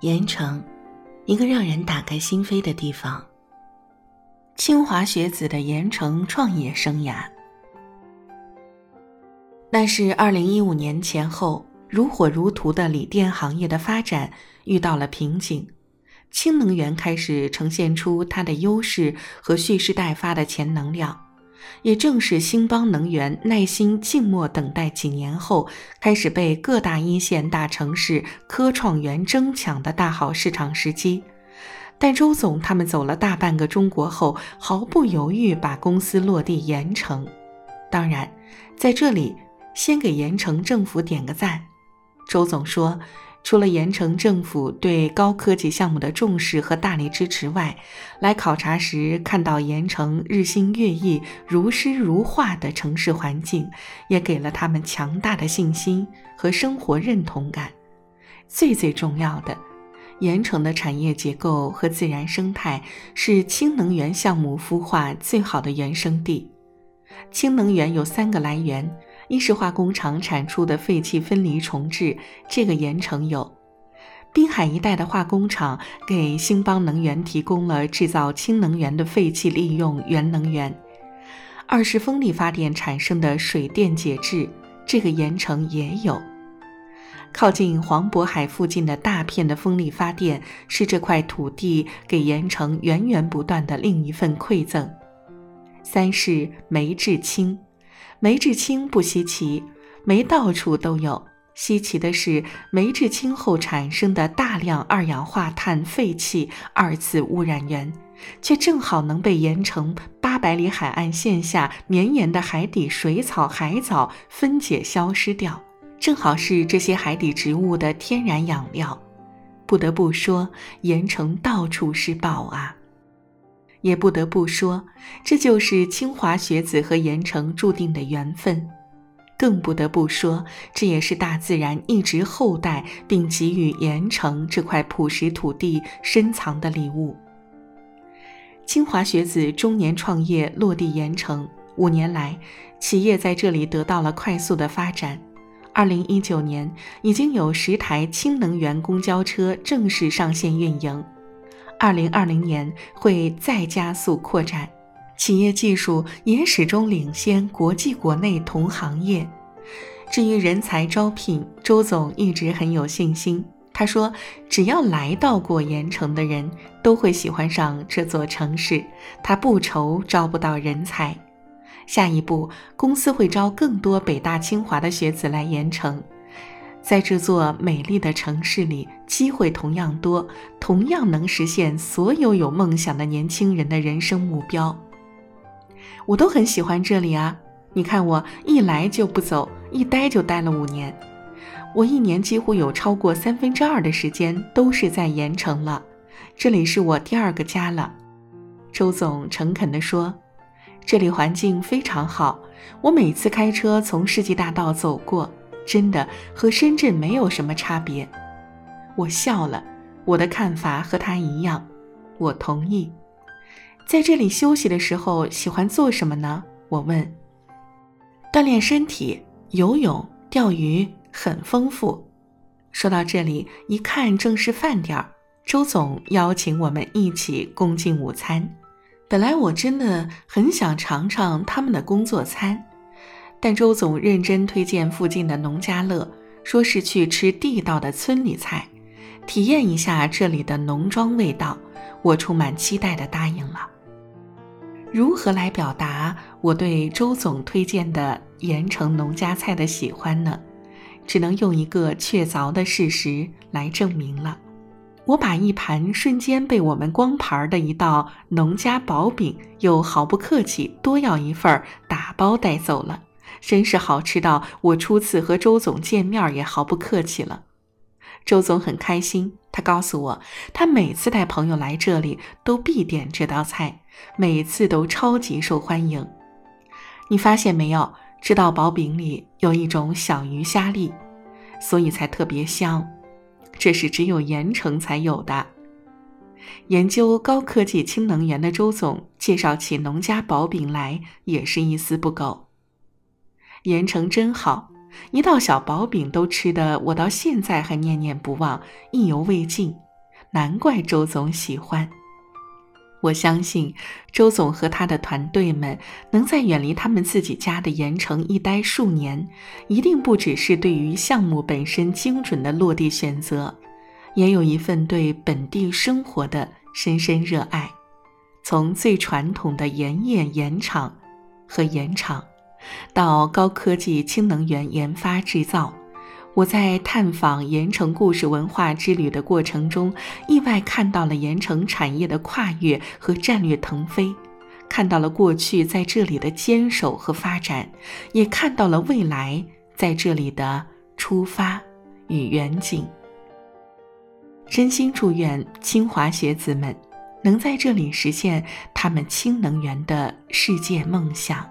盐城，一个让人打开心扉的地方。清华学子的盐城创业生涯，那是二零一五年前后，如火如荼的锂电行业的发展遇到了瓶颈，氢能源开始呈现出它的优势和蓄势待发的潜能量。也正是兴邦能源耐心静默等待几年后，开始被各大一线大城市科创园争抢的大好市场时机。但周总他们走了大半个中国后，毫不犹豫把公司落地盐城。当然，在这里先给盐城政府点个赞。周总说。除了盐城政府对高科技项目的重视和大力支持外，来考察时看到盐城日新月异、如诗如画的城市环境，也给了他们强大的信心和生活认同感。最最重要的，盐城的产业结构和自然生态是氢能源项目孵化最好的原生地。氢能源有三个来源。一是化工厂产出的废气分离重置，这个盐城有；滨海一带的化工厂给兴邦能源提供了制造氢能源的废气利用原能源。二是风力发电产生的水电解质，这个盐城也有。靠近黄渤海附近的大片的风力发电，是这块土地给盐城源源不断的另一份馈赠。三是煤制氢。煤制氢不稀奇，煤到处都有。稀奇的是，煤制氢后产生的大量二氧化碳废气二次污染源，却正好能被盐城八百里海岸线下绵延的海底水草、海藻分解消失掉，正好是这些海底植物的天然养料。不得不说，盐城到处是宝啊！也不得不说，这就是清华学子和盐城注定的缘分，更不得不说，这也是大自然一直厚待并给予盐城这块朴实土地深藏的礼物。清华学子中年创业落地盐城，五年来，企业在这里得到了快速的发展。二零一九年，已经有十台氢能源公交车正式上线运营。二零二零年会再加速扩展，企业技术也始终领先国际国内同行业。至于人才招聘，周总一直很有信心。他说：“只要来到过盐城的人，都会喜欢上这座城市。他不愁招不到人才。下一步，公司会招更多北大清华的学子来盐城。”在这座美丽的城市里，机会同样多，同样能实现所有有梦想的年轻人的人生目标。我都很喜欢这里啊！你看，我一来就不走，一待就待了五年。我一年几乎有超过三分之二的时间都是在盐城了，这里是我第二个家了。周总诚恳地说：“这里环境非常好，我每次开车从世纪大道走过。”真的和深圳没有什么差别，我笑了。我的看法和他一样，我同意。在这里休息的时候，喜欢做什么呢？我问。锻炼身体，游泳、钓鱼，很丰富。说到这里，一看正是饭点儿，周总邀请我们一起共进午餐。本来我真的很想尝尝他们的工作餐。但周总认真推荐附近的农家乐，说是去吃地道的村里菜，体验一下这里的农庄味道。我充满期待地答应了。如何来表达我对周总推荐的盐城农家菜的喜欢呢？只能用一个确凿的事实来证明了。我把一盘瞬间被我们光盘的一道农家薄饼，又毫不客气多要一份儿打包带走了。真是好吃到我初次和周总见面也毫不客气了。周总很开心，他告诉我，他每次带朋友来这里都必点这道菜，每次都超级受欢迎。你发现没有？这道薄饼里有一种小鱼虾粒，所以才特别香。这是只有盐城才有的。研究高科技氢能源的周总介绍起农家薄饼来，也是一丝不苟。盐城真好，一道小薄饼都吃的我到现在还念念不忘，意犹未尽。难怪周总喜欢。我相信，周总和他的团队们能在远离他们自己家的盐城一待数年，一定不只是对于项目本身精准的落地选择，也有一份对本地生活的深深热爱。从最传统的盐业盐场和盐场，到高科技氢能源研发制造。我在探访盐城故事文化之旅的过程中，意外看到了盐城产业的跨越和战略腾飞，看到了过去在这里的坚守和发展，也看到了未来在这里的出发与远景。真心祝愿清华学子们能在这里实现他们氢能源的世界梦想。